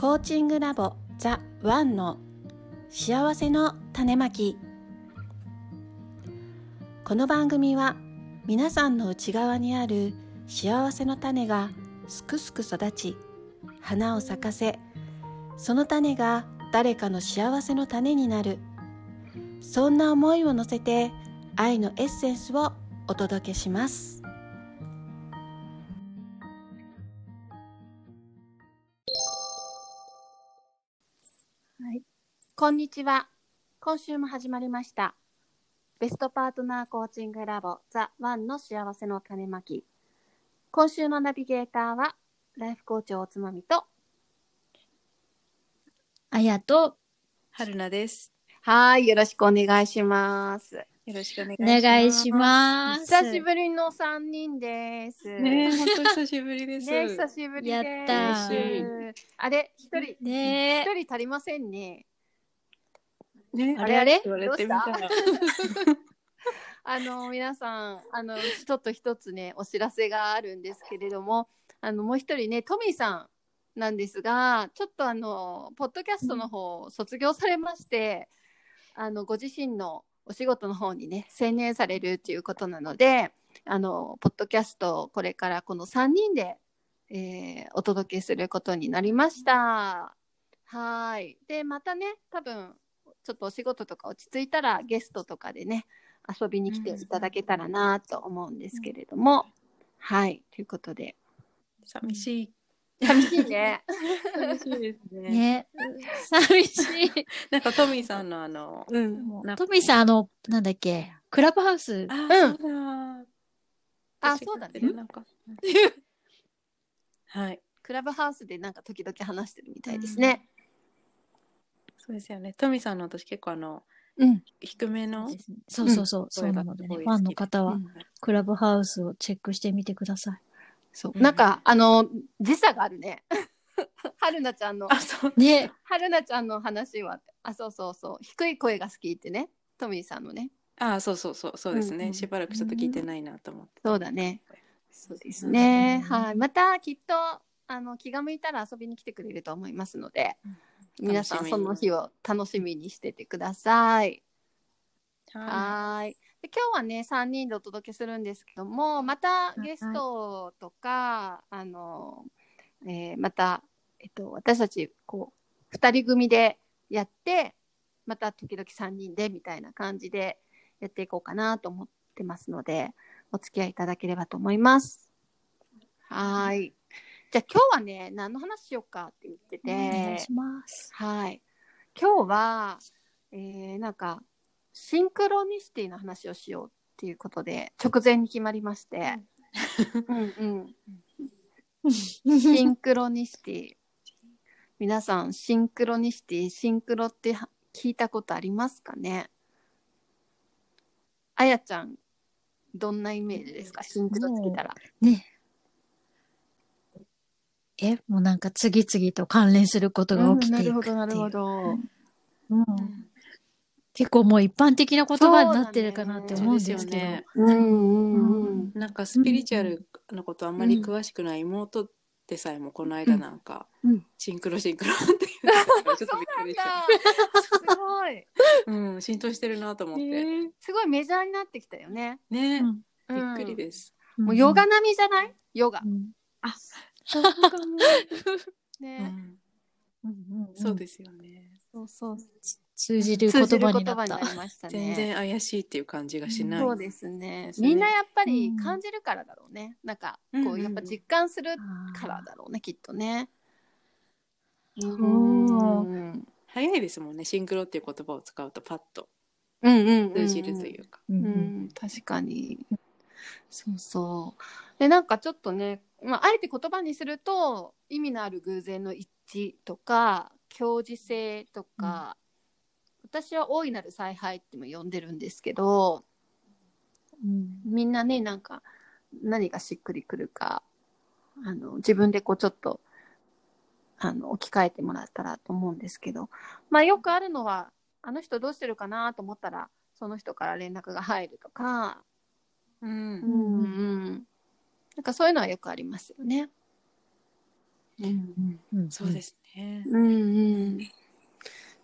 コーチングラボザ・ワンの幸せの種まき。この番組は皆さんの内側にある幸せの種がすくすく育ち花を咲かせその種が誰かの幸せの種になる。そんな思いを乗せて愛のエッセンスをお届けします。こんにちは。今週も始まりました。ベストパートナーコーチングラボザ・ワンの幸せの種まき。今週のナビゲーターはライフコーチおつまみとあやと春菜です。はいよろしくお願いします。よろしくお願いしおます。願いします。久しぶりの三人です。ねえ、本当久しぶりです。ね久しぶりです。やったー。あれ一人ね一人足りませんねねあれ？あれ？言われてみたら。あの皆さんあのちょっと一つねお知らせがあるんですけれどもあのもう一人ねトミーさんなんですがちょっとあのポッドキャストの方を卒業されまして、あのご自身のお仕事の方にね専念されるっていうことなのであのポッドキャストをこれからこの3人で、えーお届けすることになりました。はいでまたね多分ちょっとお仕事とか落ち着いたらゲストとかでね遊びに来ていただけたらなと思うんですけれども、はいということで寂しい。寂しいね 寂しいですえ。ね。ね寂しい。なんかトミーさんのあの。うんトミーさん、あの、なんだっけ、クラブハウス。あ、うんそうだ。あ私そうだねなんか。はい。クラブハウスでなんか時々話してるみたいですね。そうですよね。トミーさんの私結構あのうん、低めのそうそうそう、そうなのでね、ファンの方はうんクラブハウスをチェックしてみてください。うんそうなんかあの時差があるね。春菜ちゃんのあ、そう。ね、春菜ちゃんの話はあそうそうそう低い声が好きってねトミーさんのねあ、そうそうそうそうですね。うんうんしばらくちょっと聞いてないなと思って。そうだね。そうですね。うんはい。またきっとあの気が向いたら遊びに来てくれると思いますので、皆さんその日を楽しみにしててください。はい。で今日はね3人でお届けするんですけども、またゲストとか、あの、えーまたえっと私たちこう2人組でやって、また時々3人でみたいな感じでやっていこうかなと思ってますので、お付き合いいただければと思います。はーい。じゃあ今日はね何の話しようかって言ってて、お願いします。はい。今日は、えー、なんか、シンクロニシティの話をしようっていうことで、直前に決まりまして。うんうん。シンクロニシティ。皆さん、シンクロニシティ、シンクロっては聞いたことありますかね？あやちゃん、どんなイメージですか？シンクロって聞いたら。ね。え、もうなんか次々と関連することが起きていくっていう。なるほど。うん結構もう一般的な言葉になってるかなって思うんですけど。そうですよねうんうんうん。なんかスピリチュアルのことあんまり詳しくない妹でさえもこの間なんか、うんシンクロシンクロって言ってたからちょっとびっくりした。すごい。うん、浸透してるなと思って。すごいメジャーになってきたよね。ね、うんびっくりです。もうヨガ並みじゃない？ヨガう。んそうかも。うね。ん、うんうんそうですよね。そうそう。通じる言葉になったましたね。全然怪しいっていう感じがしない。そうですねみんなやっぱうんり感じるからだろうね。なんかこうやっぱ実感するからだろうね、きっとね。う早いですもんね。シンクロっていう言葉を使うとパッとうんうん。通じるというか。うんううんん、確かに。そうそう。で、なんかちょっとね、まあ、あえて言葉にすると、意味のある偶然の一致とか、共時性とか、私は大いなる采配っても呼んでるんですけど、うん。みんなね、なんか、何がしっくりくるか、あの、自分でこうちょっと、あの、置き換えてもらったらと思うんですけど、まあよくあるのは、あの人どうしてるかなと思ったら、その人から連絡が入るとか、うんうんうん。なんかそういうのはよくありますよね。うんうんそうですね。うんうん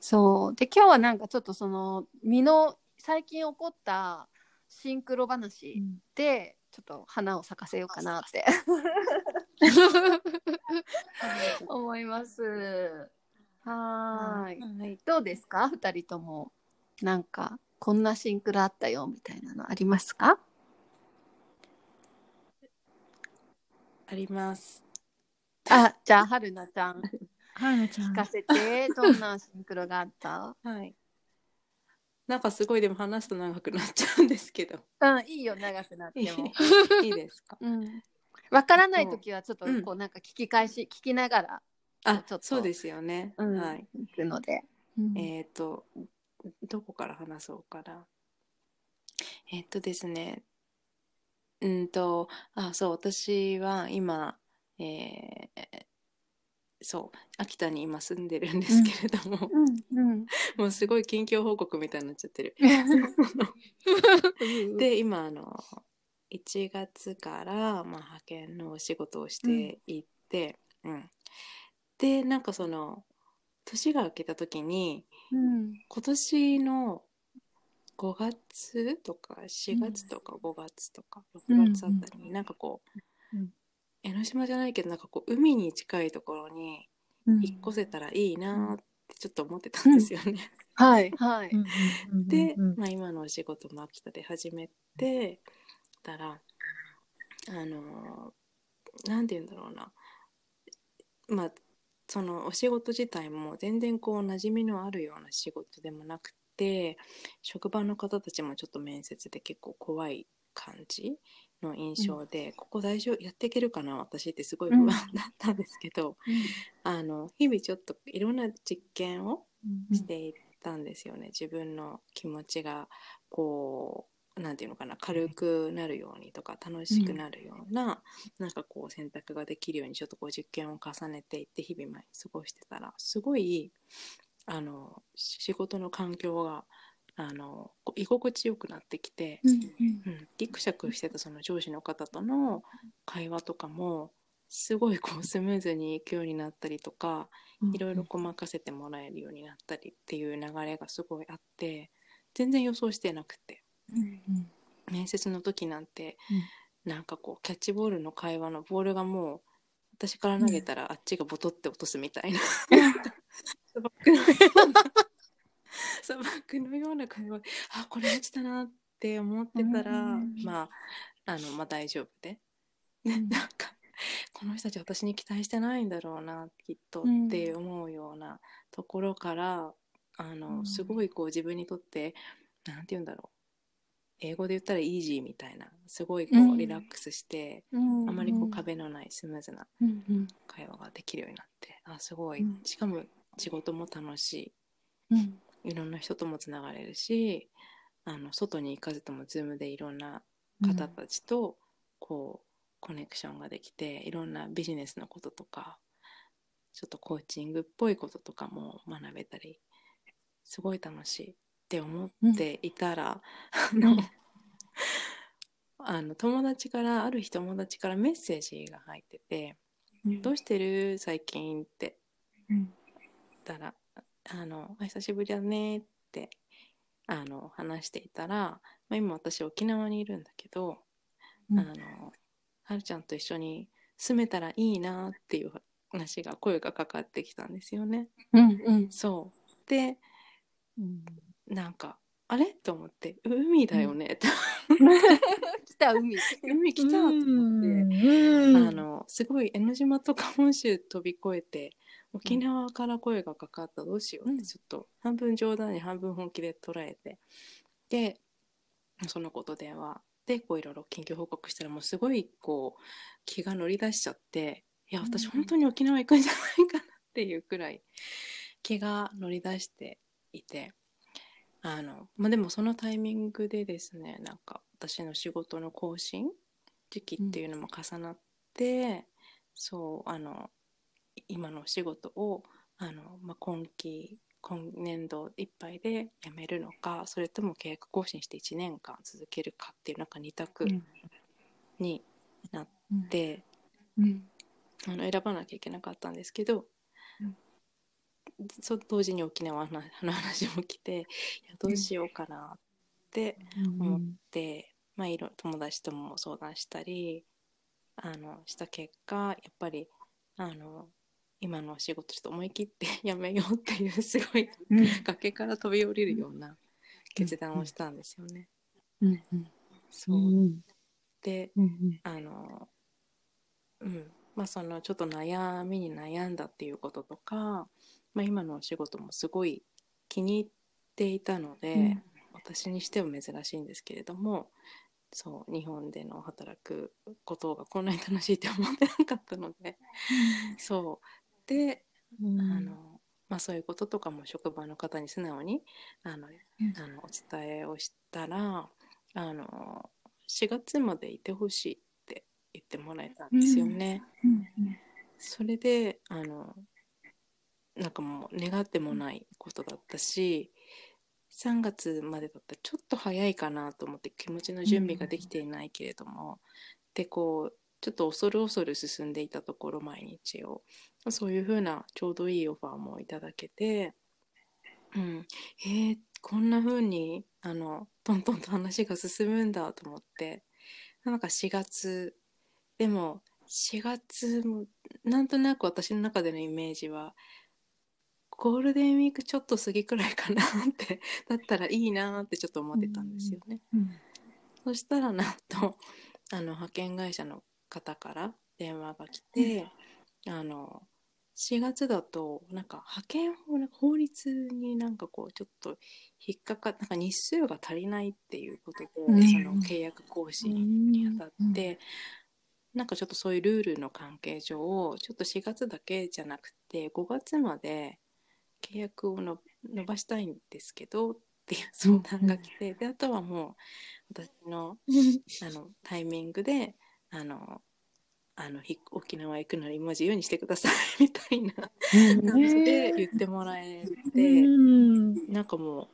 そうで今日はなんかちょっとその身の最近起こったシンクロ話でちょっと花を咲かせようかなって思います。はーい。はい。どうですか？二人ともなんかこんなシンクロあったよみたいなのありますか？あります。あじゃあ春菜ちゃんはるちゃん聞かせてどんなシンクロがあった？はい。なんかすごいでも話すと長くなっちゃうんですけど。うんいいよ長くなっても。いいですか？うんわからない時はちょっとうんこうなんか聞き返し、聞きながらあちょっ、とそうですよね。うんはい。行くので。えっ、と、どこから話そうかな。えっ、とですね。うんと、あ、そう、私は今、えーそう、秋田に今住んでるんですけれども、うんうん。もうすごい近況報告みたいになっちゃってる。で今あの1月から、まあ、派遣のお仕事をしていって、うん。でなんかその年が明けた時にうん。今年の5月とか4月とか5月とか6月あたりになんかこう、うん。江ノ島じゃないけどなんかこう海に近いところにうん。引っ越せたらいいなってちょっと思ってたんですよね。はい はい。で、うんまあ、今のお仕事も秋田で始めてたらあのなんて言うんだろうな。まあそのお仕事自体も全然こう馴染みのあるような仕事でもなくて職場の方たちもちょっと面接で結構怖い感じの印象で、ここ大丈夫やっていけるかな私ってすごい不安だったんですけど、あの日々ちょっといろんな実験をしていったんですよね、自分の気持ちがこうなんていうのかな軽くなるようにとか楽しくなるような、なんかこう選択ができるようにちょっとこう実験を重ねていって日々毎日過ごしてたらすごいあの仕事の環境があの居心地よくなってきて、うん、ギクシャクしてたその上司の方との会話とかもすごいこうスムーズにいくようになったりとか、いろいろこう任せてもらえるようになったりっていう流れがすごいあって全然予想してなくて。面接の時なんて、なんかこうキャッチボールの会話のボールがもう私から投げたらあっちがボトって落とすみたいな 砂漠のようなのような会話。あこれ落ちたなって思ってたら、うん。まああのまあ大丈夫で、ねうん。なんかこの人たち私に期待してないんだろうなきっとうん。って思うようなところから、あのうん。すごいこう自分にとってなんて言うんだろう。英語で言ったらイージーみたいなすごいこううん。リラックスして、ああまりこう壁のないスムーズなうん。うん。会話ができるようになってあすごい、うん。しかも仕事も楽しうん。いいろんな人ともつながれるしあの外に行かずとも Zoom でいろんな方たちとこうコネクションができていろんなビジネスのこととかちょっとコーチングっぽいこととかも学べたりすごい楽しいって思っていたら、あの あの友達からある日友達からメッセージが入ってて「どうしてる？最近」って。うんたら「あのあ久しぶりだね」ってあの話していたら、まあ、今私沖縄にいるんだけど、うん。あのはるちゃんと一緒に住めたらいいなっていう話が声がかかってきたんですよね。うんうん。そう。でうん。なんかあれ？と思って海だよねって、来た海。海来たと思って。うん。あのすごい江ノ島とか本州飛び越えて沖縄から声がかかったどうしようってちょっと半分冗談に半分本気で捉えて。でそのこと電話。でこういろいろ緊急報告したらもうすごいこう気が乗り出しちゃっていや私うん本当に沖縄行くんじゃないかなっていうくらい気が乗り出していて。あの、まあ、でもそのタイミングでですねなんか私の仕事の更新時期っていうのも重なって、そうあの今のお仕事をあの、まあ、今期今年度いっぱいで辞めるのかそれとも契約更新して1年間続けるかっていうなんか2択になって、うん。あの選ばなきゃいけなかったんですけど、うん。そ同時に沖縄の話の 話も来ていやどうしようかなって思って、まあ、いろ友達とも相談したりあのした結果やっぱりあの今のお仕事ちょっと思い切って やめようっていうすごいうん。崖から飛び降りるような決断をしたんですよね。うんうん。そう。うん。でうんあのうん。まあそのちょっと悩みに悩んだっていうこととか、まあ、今のお仕事もすごい気に入っていたので、うん。私にしては珍しいんですけれどもそう日本での働くことがこんなに楽しいって思ってなかったのでそう。でうん。あのまあ、そういうこととかも職場の方に素直にあの、うん。あのお伝えをしたらあの4月までいてほしいって言ってもらえたんですよね。うん。それであのなんかもう願ってもないことだったし3月までだったらちょっと早いかなと思って気持ちの準備ができていないけれども、でこうちょっと恐る恐る進んでいたところ毎日を。そういうふうなちょうどいいオファーもいただけて、うん、えーこんな風にあのトントンと話が進むんだと思って。なんか4月。でも4月もなんとなく私の中でのイメージはゴールデンウィークちょっと過ぎくらいかなって だったらいいなってちょっと思ってたんですよね。うん。そしたらなんとあの派遣会社の方から電話が来て、あの4月だとなんか派遣法法律になんかこうちょっと引っかかなんか日数が足りないっていうことで、うん。その契約更新にあたって、なんかちょっとそういうルールの関係上ちょっと4月だけじゃなくて5月まで契約をの伸ばしたいんですけどっていう相談が来て、であとはもう私のあのタイミングであのあのひ沖縄行くなら今自由にしてくださいみたいな。感じで言ってもらえて、うん。なんかもう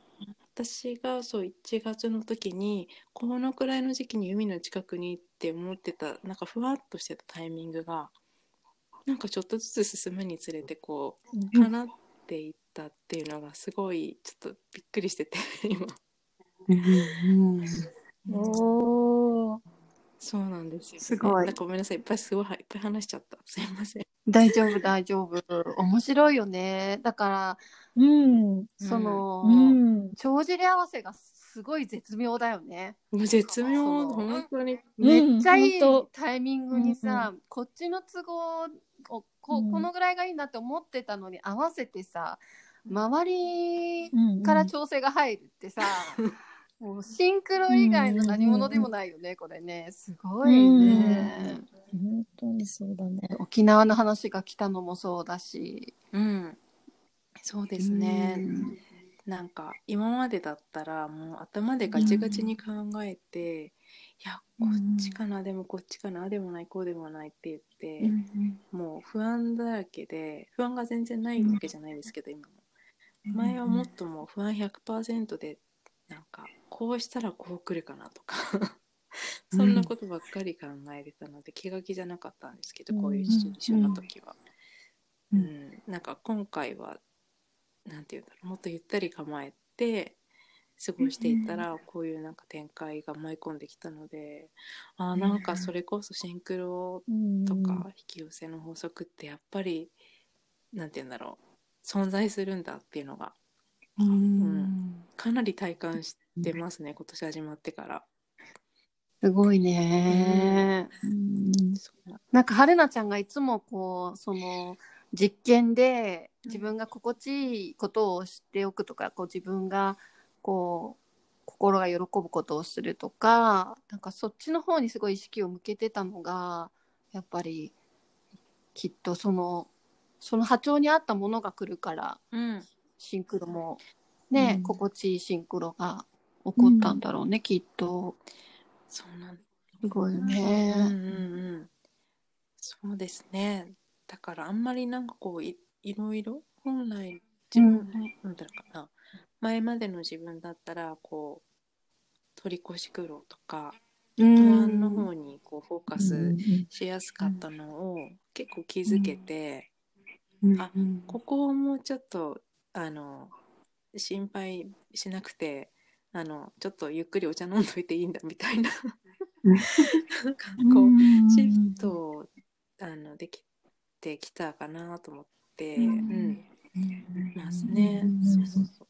私がそう1月の時にこのくらいの時期に海の近くにって思ってたなんかふわっとしてたタイミングがなんかちょっとずつ進むにつれてこう叶っていったっていうのがすごいちょっとびっくりしてて今。うん。おーそうなんですよ、ね、すごい。なんかごめんなさい。いっぱいすごいいっぱい話しちゃった。すいません。大丈夫大丈夫。面白いよね。だからうん。その、うん。帳尻合わせがすごい絶妙だよね。もう絶妙。本当に。うん。めっちゃいいタイミングにさ、こっちの都合をこ,、うん。このぐらいがいいなって思ってたのに合わせてさ周りうん。から調整が入るってさ、もうシンクロ以外の何者でもないよね、これね。すごいね、本当にそうだね。沖縄の話が来たのもそうだし。うん。そうですね、うん。なんか今までだったらもう頭でガチガチに考えて、いやこっちかな、でもこっちかなでもないこうでもないって言って、もう不安だらけで不安が全然ないわけじゃないですけど、今も。前はもっともう不安100%でなんかこうしたらこう来るかなとか。そんなことばっかり考えてたので気が気じゃなかったんですけど、こういうシチュエーションの時は、ううん。ん。なんか今回はなんていうんだろう。もっとゆったり構えて過ごしていたら、こういうなんか展開が舞い込んできたのであーなんかそれこそシンクロとか引き寄せの法則ってやっぱりなんて言うんだろう。存在するんだっていうのが。うんかなり体感してますね、今年始まってから。すごいね、うん。なんか春菜ちゃんがいつもこうその実験で自分が心地いいことを知っておくとかこう自分がこう心が喜ぶことをするとかなんかそっちの方にすごい意識を向けてたのがやっぱりきっとそのその波長に合ったものが来るからうん。シンクロもね、うん。心地いいシンクロが起こったんだろうね、きっと。そうなんすごいようんね。うんうん。そうですね。だからあんまりなんかこういいろいろ本来自分、うんなんだろうかな。前までの自分だったらこう取り越し苦労とかう不安んの方にこうフォーカスしやすかったのを結構気づけて、あうんここをもうちょっとあの心配しなくてあのちょっとゆっくりお茶飲んどいていいんだみたいなうんなんかこうシフトあのできてきたかなと思って、ううんんますね。そうそうそう。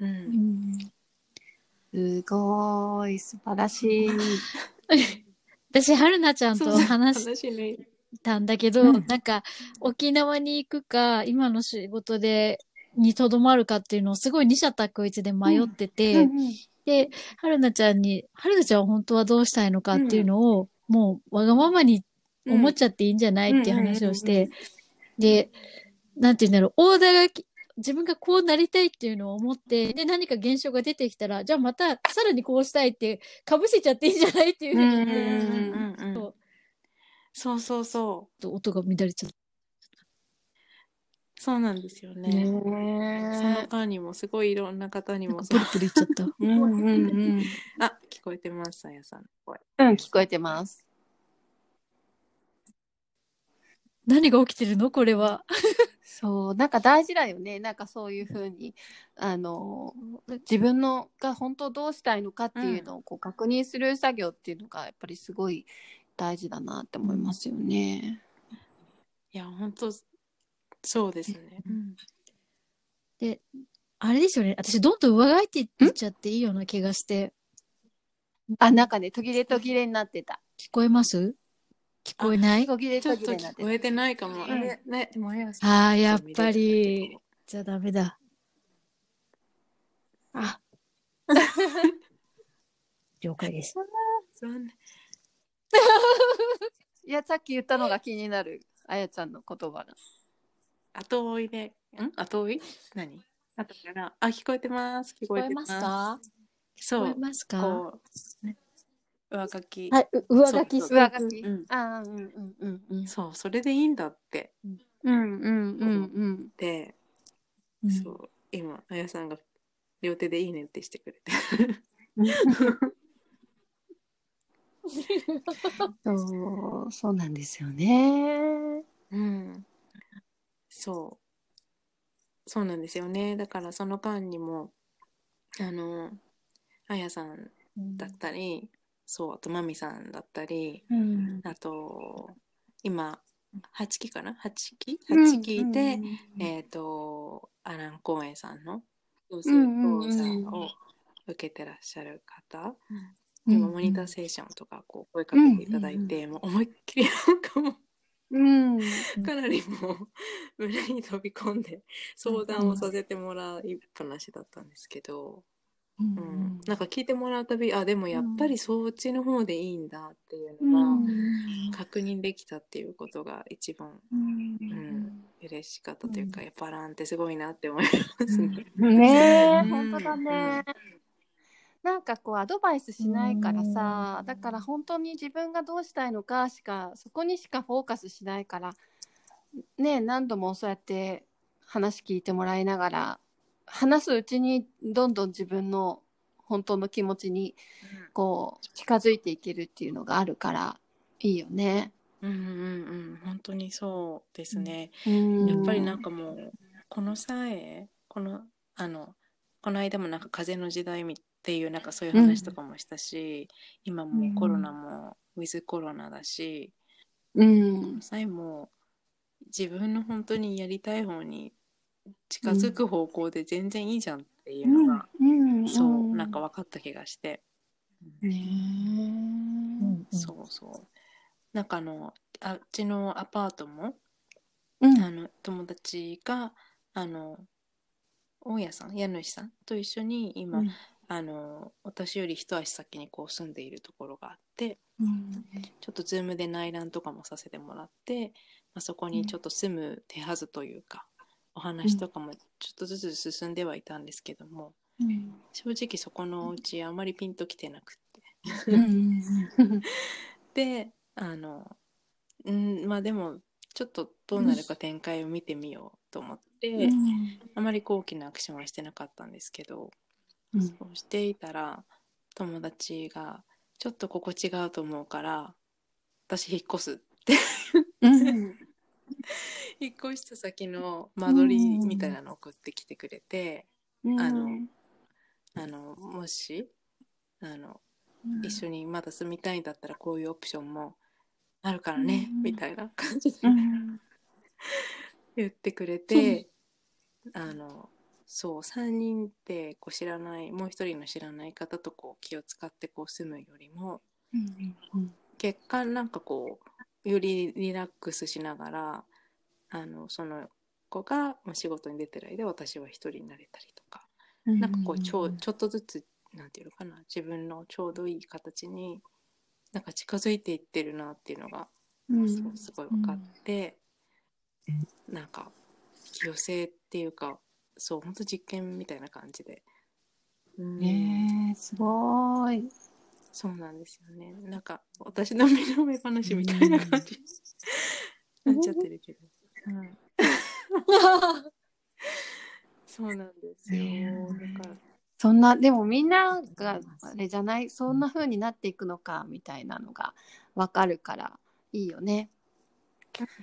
うん、すごい素晴らしい。私、春菜ちゃんと話し。たんだけど、うんなんか、沖縄に行くか、今の仕事で、にとどまるかっていうのをすごい二者択一で迷ってて、で、春菜ちゃんに、春菜ちゃんは本当はどうしたいのかっていうのを、もうわがままに思っちゃっていいんじゃないっていう話をして、で、なんて言うんだろう、オーダーがき自分がこうなりたいっていうのを思って、で、何か現象が出てきたら、じゃあまたさらにこうしたいって、かぶせちゃっていいんじゃないっていうふうにそう。そうそうそう。音が乱れちゃった。そうなんですよね。その間にもすごいいろんな方にもプリプリいっちゃった。うんうんうん。あ聞こえてますさやさんの声。うん、聞こえてます。何が起きてるの？これは。そう、なんか大事だよね。なんかそういうふうに、あの、自分のが本当どうしたいのかっていうのをこう確認する作業っていうのがやっぱりすごい大事だなって思いますよね。いや本当そうですね。うんで、あれですよね。私、どんどん上書いていっちゃっていいような気がして。あ、なんかね、途切れ途切れになってた。聞こえます？聞こえない？途切れちょっと途切れになって聞こえてないかも。んあれねもやさんああ、やっぱり。じゃあダメだ。あ。了解です。いや、さっき言ったのが気になる、あやちゃんの言葉が。後追いで、ん？後追い？何？後から、あ、聞こえてます。聞こえてます。か？そう聞こえ。ますか？こう、ね、上書き。はい、う上書き上書き。うんあーうんうんうんうん。そう、それでいいんだって。うんうんうんうん。で、うんそう、今、あやさんが両手でいいねってしてくれて。そう、そうなんですよね。うん。そう。そうなんですよね。だからその間にも、あの、あやさんだったり、そう、あとまみさんだったり、うん。あと、今、8期かな ?8 期うん ?8 期で、えっ、と、アラン公園さんの養成講座を受けてらっしゃる方、今、モニターセッションとかこう声かけていただいて、もう思いっきりなんかもう、うん。かなりもう胸に飛び込んで相談をさせてもらいっぱなしだったんですけど、ううん。なんか聞いてもらうたびあでもやっぱりそっちの方でいいんだっていううのん。が確認できたっていうことが一番うん。嬉しかったというか、やっぱランってすごいなって思いますね。ねえ、うん。本当だね。なんかこうアドバイスしないからさうんだから本当に自分がどうしたいのかしかそこにしかフォーカスしないからね何度もそうやって話聞いてもらいながら話すうちにどんどん自分の本当の気持ちにこう近づいていけるっていうのがあるからいいよね。うんうんうん本当にそうですね。うんやっぱりなんかもうこの際このあのこの間もなんか風の時代っていうなんかそういう話とかもしたし、今もうコロナもウィズコロナだし、うん。際も自分の本当にやりたい方に近づく方向で全然いいじゃんっていうのが、うん。そうなんか分かった気がして、ねそうそう。なんかあのあっちのアパートもうん。あの友達があの大家さん家主さんと一緒に今、うんあの私より一足先にこう住んでいるところがあってうん。ちょっとズームで内覧とかもさせてもらって、まあ、そこにちょっと住む手はずというか、お話とかもちょっとずつ進んではいたんですけどもうん。正直そこのお家あまりピンときてなくって。うん。であのうん。まあでもちょっとどうなるか展開を見てみようと思って、あまりこう大きなアクションはしてなかったん。ですけど、うん。そうしていたら友達がちょっとここ違うと思うから私引っ越すって。うん 引っ越した先の間取りみたいなのを送ってきてくれて、あのあのもしあの一緒にまだ住みたいんだったらこういうオプションもあるからね、うんみたいな感じでうん。言ってくれて、あのそう3人ってこう知らないもう一人の知らない方とこう気を使ってこう住むよりもうん結果なんかこうよりリラックスしながらあのその子がまあ仕事に出てる間私は一人になれたりとか、うんなんかこうちょちょっとずつなんていうのかな自分のちょうどいい形になんか近づいていってるなっていうのがうん。すごい分かって、なんか寄せっていうかそう本当実験みたいな感じで、うん。ねえすごい。そうなんですよね。なんか私の身の上話みたいな感じ。に なっちゃってるけど、うん、そうなんですよ、か。らそんなでもみんながあれじゃない？そんな風になっていくのかみたいなのがわかるからいいよね。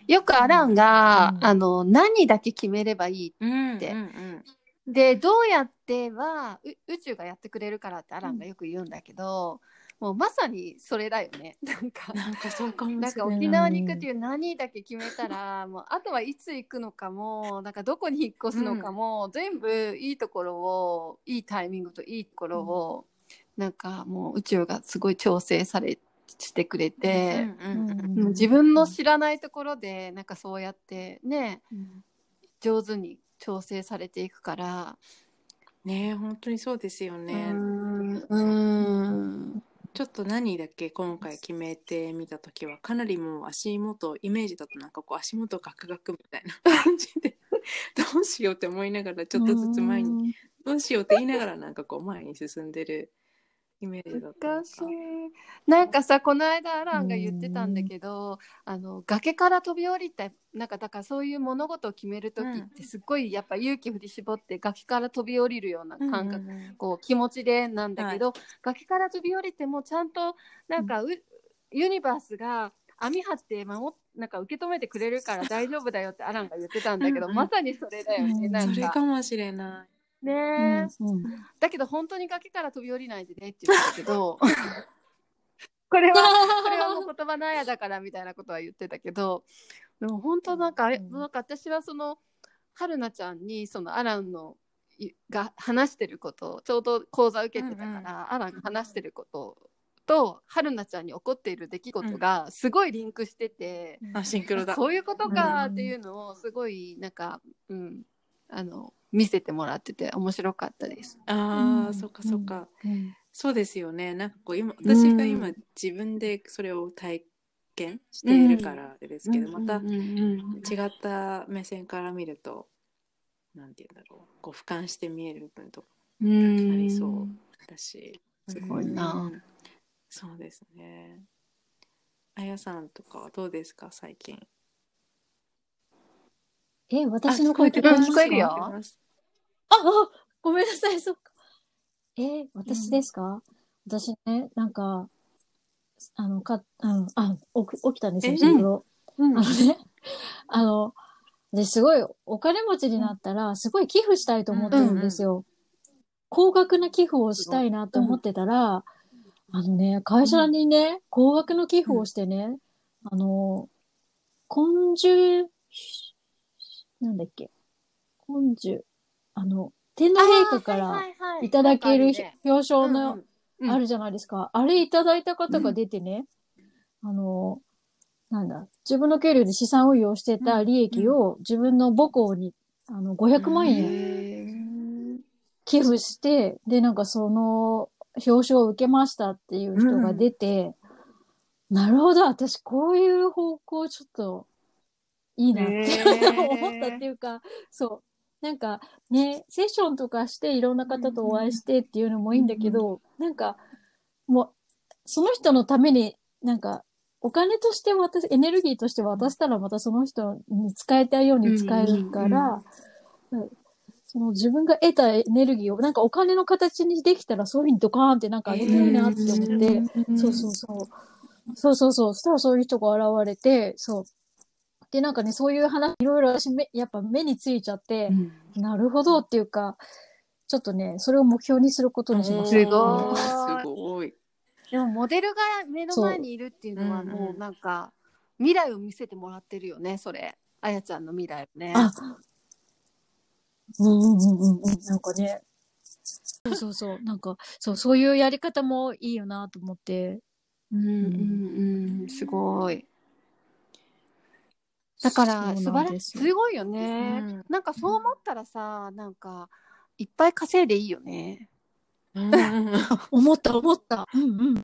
よくアランが、うん。あの何だけ決めればいいうんでうんうん。でどうやってはう宇宙がやってくれるからってアランがよく言うんだけど、もうまさにそれだよね。なんかなんかそうかもなんかしれない。沖縄に行くっていう何だけ決めたら、もうあとはいつ行くのかもなんかどこに引っ越すのかも、全部いいところをいいタイミングといいところを、なんかもう宇宙がすごい調整されしてくれて、自分の知らないところでなんかそうやってね上手に調整されていくから、ねえ本当にそうですよね、うん。うん。ちょっと何だっけ今回決めてみた時は。かなりもう足元イメージだとなんかこう足元ガクガクみたいな。感じで。どうしようって思いながらちょっとずつ前に。どうしようって言いながらなんかこう前に進んでるイメージだったの難しい。か。なんかさこの間アランが言ってたんだけどあの崖から飛び降りたなんかだからそういう物事を決める時ってすっごいやっぱ勇気振り絞って崖から飛び降りるような感覚、こう気持ちでなんだけど、崖から飛び降りてもちゃんとなんかう、ユニバースが網張って守っなんか受け止めてくれるから大丈夫だよってアランが言ってたんだけどうんうん。まさにそれだよね、うんなんか。それかもしれない。ね。え、うん。だけど本当に崖から飛び降りないでねって言ってたけど これはこれはもう言葉のあやだからみたいなことは言ってたけどでも本当なんかうん。なんか私はその春菜ちゃんにそのアランのいが話してることをちょうど講座受けてたから、うんうん。アランが話してることと春菜ちゃんに起こっている出来事がすごいリンクしてて、あシンクロだ。こういうことかっていうのをすごいなんか、うん、あの見せてもらってて面白かったです。ああ、うん。そっかそっか。うん。そうですよね。なんかこう今私が今自分でそれを体験しているからですけど、また違った目線から見るとなんて言うんだろう。こう俯瞰して見える部分とかうん。ありそうだし。すごいな。うん。そうですね。あやさんとかはどうですか最近。え、私の声あ聞こえます。か聞こえるよあ、あ、ごめんなさい、そっか。えー私ですか、私ね、なんか、あの、か、うん、あ、起き起きたんですよ、え？先ほど。うん。あのね、あの、ですごいお金持ちになったら、すごい寄付したいと思ってるんですよ。高額な寄付をしたいなって思ってたら、あのね、会社にね、高額の寄付をしてね、あの、昆虫、なんだっけ、昆虫、あの、天皇陛下からいただける表彰の、うんあるじゃないですか。あれいただいた方が出てね、あの、なんだ、自分の給料で資産運用してた利益を自分の母校に、あの、500万円円寄付して、で、なんかその表彰を受けましたっていう人が出て、なるほど、私こういう方向ちょっといいなって、思ったっていうか、そう。なんかね、セッションとかしていろんな方とお会いしてっていうのもいいんだけど、なんかもう、その人のためになんかお金として渡す、エネルギーとして渡したらまたその人に使いたいように使えるから、うんその自分が得たエネルギーをなんかお金の形にできたらそういうふうにドカーンってなんかあげたいなって思って、そうそうそう。そうそうそう。そしたらそういう人が現れて、そう。で、なんかね、そういう話、いろいろ私め、やっぱ目についちゃって、なるほどっていうか、ちょっとね、それを目標にすることにしました。すごいすごい。でもモデルが目の前にいるっていうのはもうなんか未来を見せてもらってるよねそれあやちゃんの未来をねあ、うんうんうんうんうん。なんかね、そうそうそう。なんか、そう、そういうやり方もいいよなと思って。うんうんうんすごいだから素晴らしい。すごいよね、うん。なんかそう思ったらさなんかいっぱい稼いでいいよね。うん。思った思った。うんうん。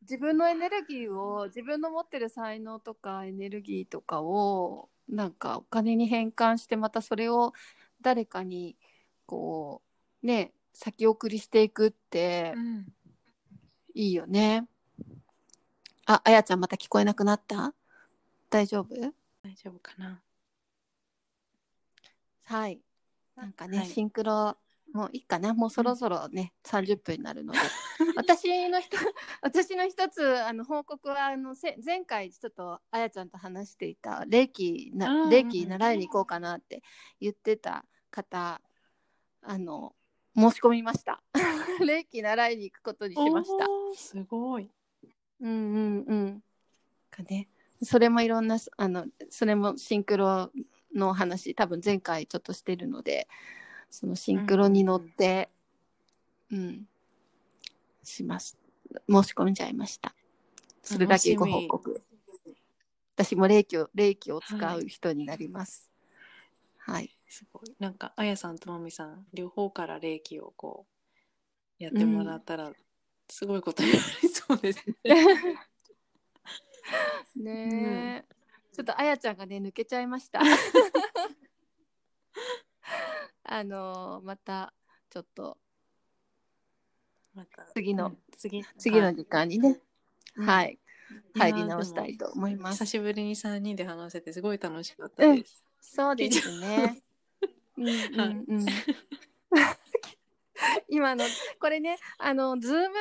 自分のエネルギーを自分の持ってる才能とかエネルギーとかをなんかお金に変換してまたそれを誰かにこうね先送りしていくっていいよね。あ、あやちゃんまた聞こえなくなった？大丈夫？大丈夫かな？はい。なんかね、はい。シンクロもういいかな？もうそろそろね、30分になるので。私の一 私の一つあの報告はあのせ前回ちょっとあやちゃんと話していた霊気あなー霊気習いに行こうかなって言ってた方あの申し込みました。霊気習いに行くことにしました。すごい。うんうんうん。かねそれもいろんなあのそれもシンクロの話多分前回ちょっとしてるのでそのシンクロに乗ってうん、します。申し込んじゃいました。それだけご報告。私も霊気を霊気を使う人になります。はい、すごい。なんか、あやさんとまみさん、両方から霊気をこう、やってもらったら、すごいことになりそうですね。ねえ、ちょっとあやちゃんがね抜けちゃいました。あのまたちょっと次のうん。次。次の時間にね、うん。はい。入り直したいと思います。久しぶりに3人で話せてすごい楽しかったです。そうですね。うんうんうん 今のこれねあのズーム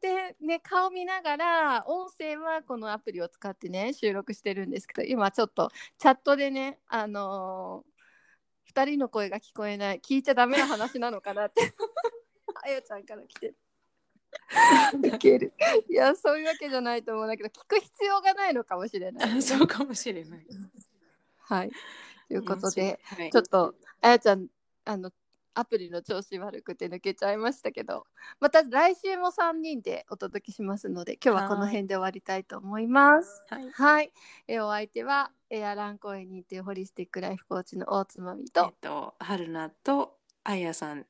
でね顔見ながら音声はこのアプリを使ってね収録してるんですけど今ちょっとチャットでねあのー、2人の声が聞こえない聞いちゃダメな話なのかなって。あやちゃんから来てる。いける。いやそういうわけじゃないと思うんだけど聞く必要がないのかもしれない。あそうかもしれない。はい。ということで、はい、ちょっとあやちゃんあのアプリの調子悪くて抜けちゃいましたけどまた来週も3人でお届けしますので今日はこの辺で終わりたいと思います。はいはい、えお相手はエアラン公園にてホリスティックライフコーチの大つまみえっとと、春菜とあやさん。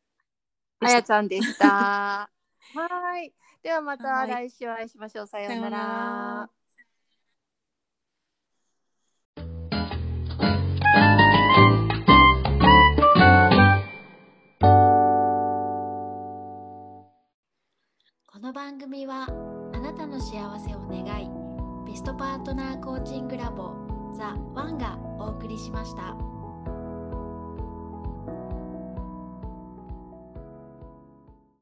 あやちゃんでした。はい、ではまたはい来週お会いしましょう。さようなら番組はあなたの幸せを願いベストパートナーコーチングラボザ・ワンがお送りしました。